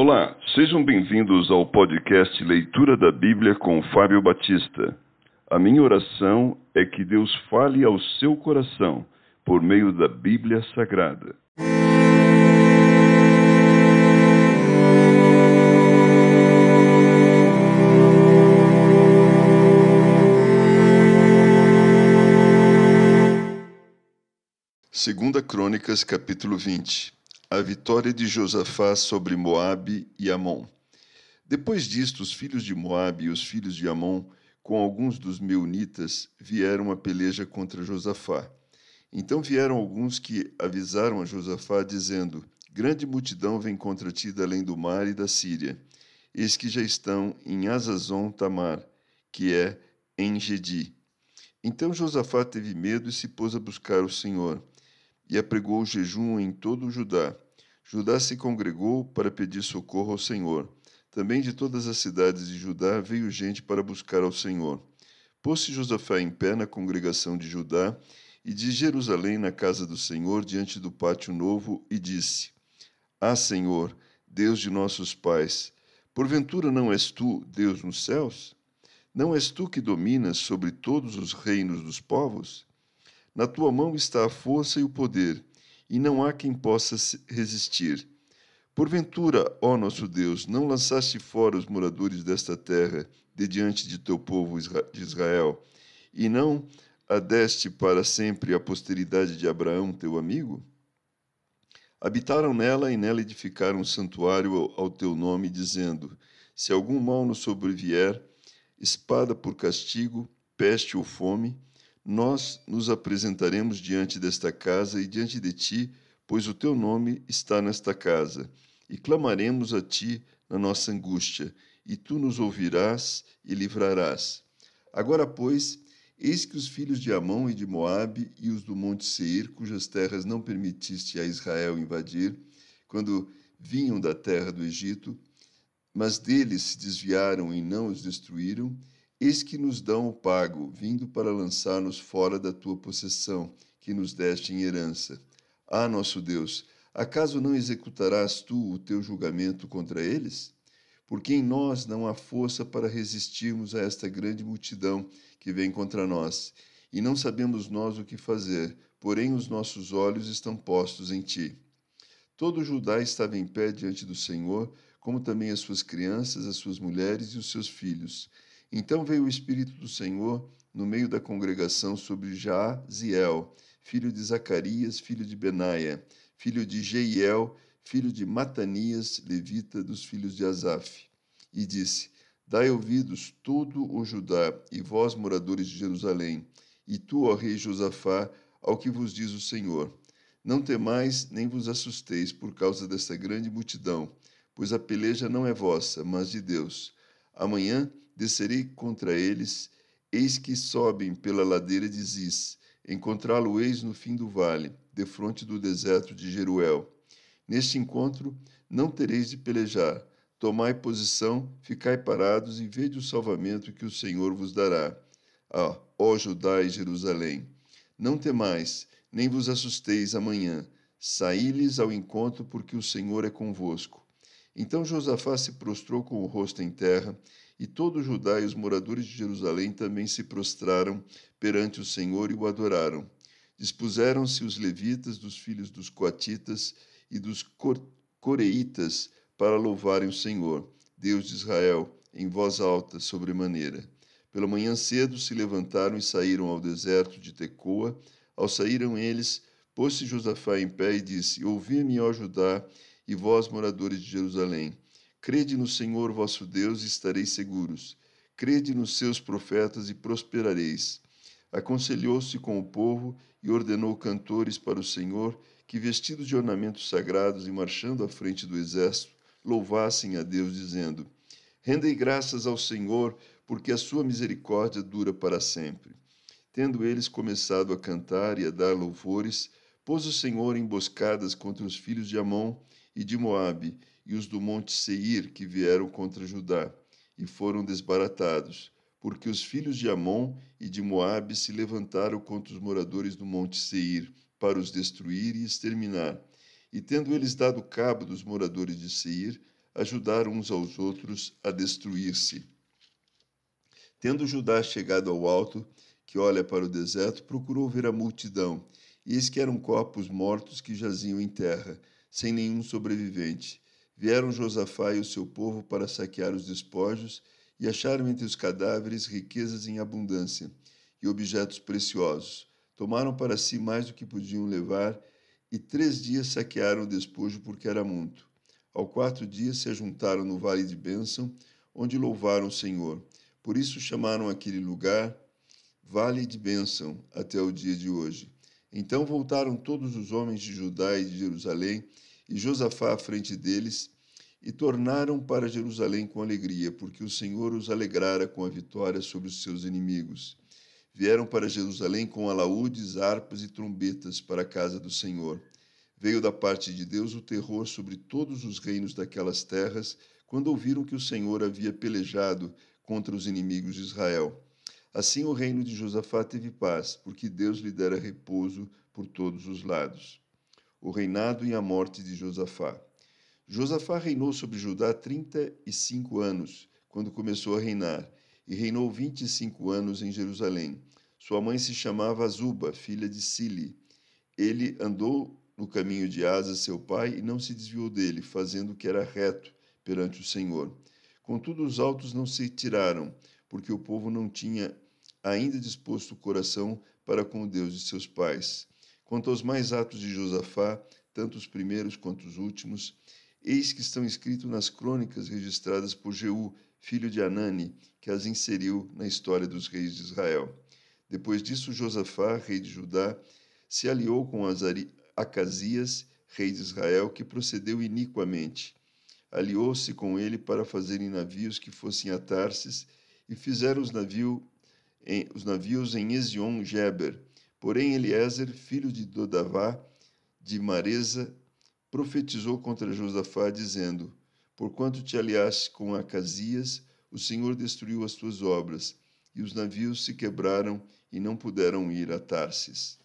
Olá, sejam bem-vindos ao podcast Leitura da Bíblia com Fábio Batista. A minha oração é que Deus fale ao seu coração por meio da Bíblia Sagrada. Segunda Crônicas, capítulo 20 a vitória de Josafá sobre Moabe e Amon. Depois disto, os filhos de Moabe e os filhos de Amon, com alguns dos meunitas, vieram a peleja contra Josafá. Então vieram alguns que avisaram a Josafá, dizendo: Grande multidão vem contra ti da além do mar e da Síria. Eis que já estão em Azazon Tamar, que é em Gedi. Então Josafá teve medo e se pôs a buscar o Senhor e apregou jejum em todo o Judá. Judá se congregou para pedir socorro ao Senhor. Também de todas as cidades de Judá veio gente para buscar ao Senhor. Pôs-se Josafá em pé na congregação de Judá e de Jerusalém na casa do Senhor, diante do pátio novo, e disse: Ah, Senhor, Deus de nossos pais, porventura não és tu, Deus nos céus? Não és tu que dominas sobre todos os reinos dos povos? Na tua mão está a força e o poder, e não há quem possa resistir. Porventura, ó nosso Deus, não lançaste fora os moradores desta terra de diante de teu povo de Israel, e não a deste para sempre a posteridade de Abraão, teu amigo? Habitaram nela e nela edificaram um santuário ao teu nome, dizendo: Se algum mal nos sobrevier, espada por castigo, peste ou fome, nós nos apresentaremos diante desta casa e diante de ti, pois o teu nome está nesta casa, e clamaremos a ti na nossa angústia, e tu nos ouvirás e livrarás. Agora, pois, eis que os filhos de Amon e de Moabe e os do monte Seir, cujas terras não permitiste a Israel invadir, quando vinham da terra do Egito, mas deles se desviaram e não os destruíram, Eis que nos dão o pago, vindo para lançar-nos fora da tua possessão, que nos deste em herança. Ah, nosso Deus, acaso não executarás tu o teu julgamento contra eles? Porque em nós não há força para resistirmos a esta grande multidão que vem contra nós, e não sabemos nós o que fazer, porém os nossos olhos estão postos em ti. Todo Judá estava em pé diante do Senhor, como também as suas crianças, as suas mulheres e os seus filhos. Então veio o Espírito do Senhor no meio da congregação sobre Jaziel, filho de Zacarias, filho de Benaia, filho de Jeiel, filho de Matanias, levita dos filhos de Asaf. E disse: Dai ouvidos todo o Judá e vós, moradores de Jerusalém, e tu, ó rei Josafá, ao que vos diz o Senhor. Não temais nem vos assusteis por causa desta grande multidão, pois a peleja não é vossa, mas de Deus. Amanhã descerei contra eles, eis que sobem pela ladeira de Ziz, encontrá-lo-eis no fim do vale, defronte do deserto de Jeruel. Neste encontro não tereis de pelejar, tomai posição, ficai parados e vede o salvamento que o Senhor vos dará. Ah, ó Judá e Jerusalém, não temais, nem vos assusteis amanhã, saí-lhes ao encontro, porque o Senhor é convosco. Então Josafá se prostrou com o rosto em terra e todo Judá e os moradores de Jerusalém também se prostraram perante o Senhor e o adoraram. Dispuseram-se os levitas dos filhos dos coatitas e dos coreitas para louvarem o Senhor, Deus de Israel, em voz alta, sobremaneira. Pela manhã cedo se levantaram e saíram ao deserto de Tecoa. Ao saíram eles, pôs-se Josafá em pé e disse: Ouvi-me, ó Judá, e vós, moradores de Jerusalém. Crede no Senhor vosso Deus e estareis seguros. Crede nos seus profetas e prosperareis. Aconselhou-se com o povo e ordenou cantores para o Senhor que, vestidos de ornamentos sagrados e marchando à frente do exército, louvassem a Deus, dizendo: Rendei graças ao Senhor, porque a sua misericórdia dura para sempre. Tendo eles começado a cantar e a dar louvores, pôs o Senhor emboscadas contra os filhos de Amon e de Moabe e os do monte Seir que vieram contra Judá, e foram desbaratados, porque os filhos de Amon e de Moabe se levantaram contra os moradores do monte Seir, para os destruir e exterminar. E tendo eles dado cabo dos moradores de Seir, ajudaram uns aos outros a destruir-se. Tendo Judá chegado ao alto, que olha para o deserto, procurou ver a multidão, e eis que eram corpos mortos que jaziam em terra, sem nenhum sobrevivente. Vieram Josafá e o seu povo para saquear os despojos, e acharam entre os cadáveres riquezas em abundância e objetos preciosos. Tomaram para si mais do que podiam levar, e três dias saquearam o despojo porque era muito. Ao quarto dia se ajuntaram no vale de Bênção, onde louvaram o Senhor. Por isso chamaram aquele lugar Vale de Bênção até o dia de hoje. Então voltaram todos os homens de Judá e de Jerusalém, e Josafá à frente deles, e tornaram para Jerusalém com alegria, porque o Senhor os alegrara com a vitória sobre os seus inimigos. Vieram para Jerusalém com alaúdes, harpas e trombetas para a casa do Senhor. Veio da parte de Deus o terror sobre todos os reinos daquelas terras, quando ouviram que o Senhor havia pelejado contra os inimigos de Israel. Assim o reino de Josafá teve paz, porque Deus lhe dera repouso por todos os lados. O reinado e a morte de Josafá. Josafá reinou sobre Judá trinta e cinco anos, quando começou a reinar, e reinou vinte e cinco anos em Jerusalém. Sua mãe se chamava Azuba, filha de Sili. Ele andou no caminho de Asa, seu pai, e não se desviou dele, fazendo o que era reto perante o Senhor. Contudo, os altos não se tiraram, porque o povo não tinha ainda disposto o coração para com o Deus de seus pais. Quanto aos mais atos de Josafá, tanto os primeiros quanto os últimos, eis que estão escritos nas crônicas registradas por Jeú, filho de Anani, que as inseriu na história dos reis de Israel. Depois disso, Josafá, rei de Judá, se aliou com Azari, Acasias, rei de Israel, que procedeu iniquamente aliou-se com ele para fazerem navios que fossem a Tarsis e fizeram os, navio em, os navios em Ezion-Geber. Porém, Eliezer, filho de Dodavá, de Maresa, profetizou contra Josafá, dizendo: Porquanto te aliaste com Acasias, o Senhor destruiu as tuas obras, e os navios se quebraram e não puderam ir a Tarsis.